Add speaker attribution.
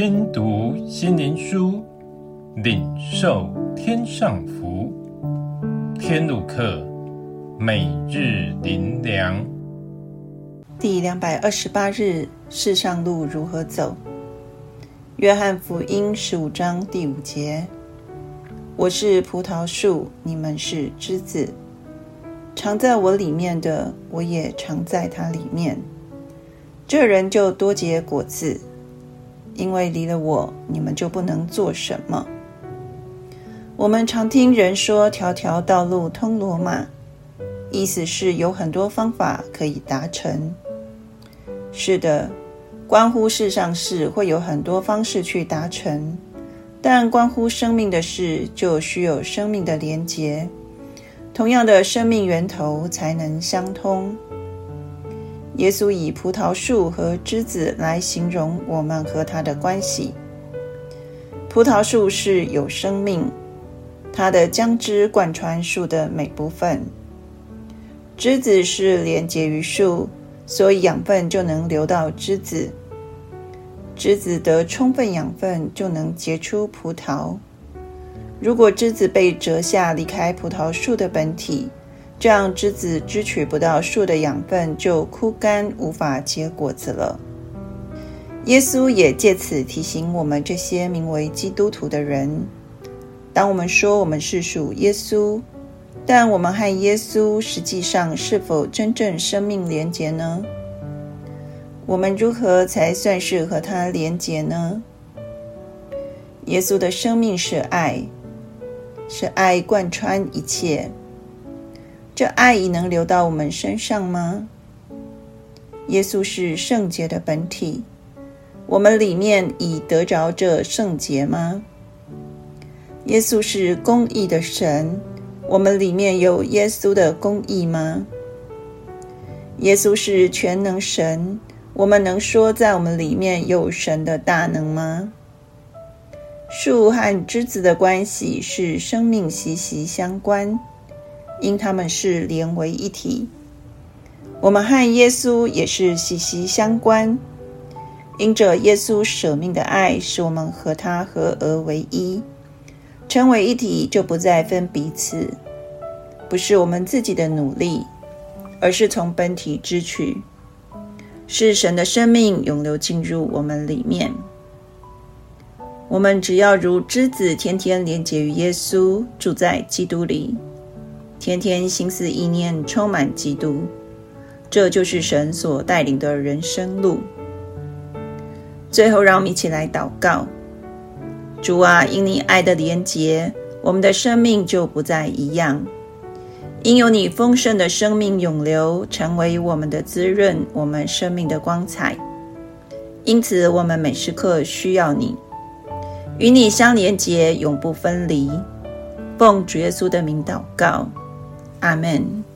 Speaker 1: 听读心灵书，领受天上福。天路客，每日灵粮。
Speaker 2: 第两百二十八日，世上路如何走？约翰福音十五章第五节：我是葡萄树，你们是枝子。常在我里面的，我也常在他里面。这人就多结果子，因为离了我，你们就不能做什么。我们常听人说“条条道路通罗马”，意思是有很多方法可以达成。是的。关乎世上事，会有很多方式去达成，但关乎生命的事，就需有生命的连结，同样的生命源头才能相通。耶稣以葡萄树和枝子来形容我们和他的关系。葡萄树是有生命，它的浆汁贯穿树的每部分；枝子是连接于树。所以养分就能流到枝子，枝子得充分养分，就能结出葡萄。如果枝子被折下，离开葡萄树的本体，这样枝子支取不到树的养分，就枯干，无法结果子了。耶稣也借此提醒我们这些名为基督徒的人：当我们说我们是属耶稣，但我们和耶稣实际上是否真正生命连结呢？我们如何才算是和他连结呢？耶稣的生命是爱，是爱贯穿一切。这爱已能流到我们身上吗？耶稣是圣洁的本体，我们里面已得着这圣洁吗？耶稣是公义的神。我们里面有耶稣的公义吗？耶稣是全能神，我们能说在我们里面有神的大能吗？树和枝子的关系是生命息息相关，因他们是连为一体。我们和耶稣也是息息相关，因着耶稣舍命的爱，使我们和他合而为一。成为一体，就不再分彼此，不是我们自己的努力，而是从本体支取，是神的生命涌流进入我们里面。我们只要如枝子，天天连结于耶稣，住在基督里，天天心思意念充满基督，这就是神所带领的人生路。最后，让我们一起来祷告。主啊，因你爱的连结，我们的生命就不再一样。因有你丰盛的生命涌流，成为我们的滋润，我们生命的光彩。因此，我们每时刻需要你，与你相连结，永不分离。奉主耶稣的名祷告，阿门。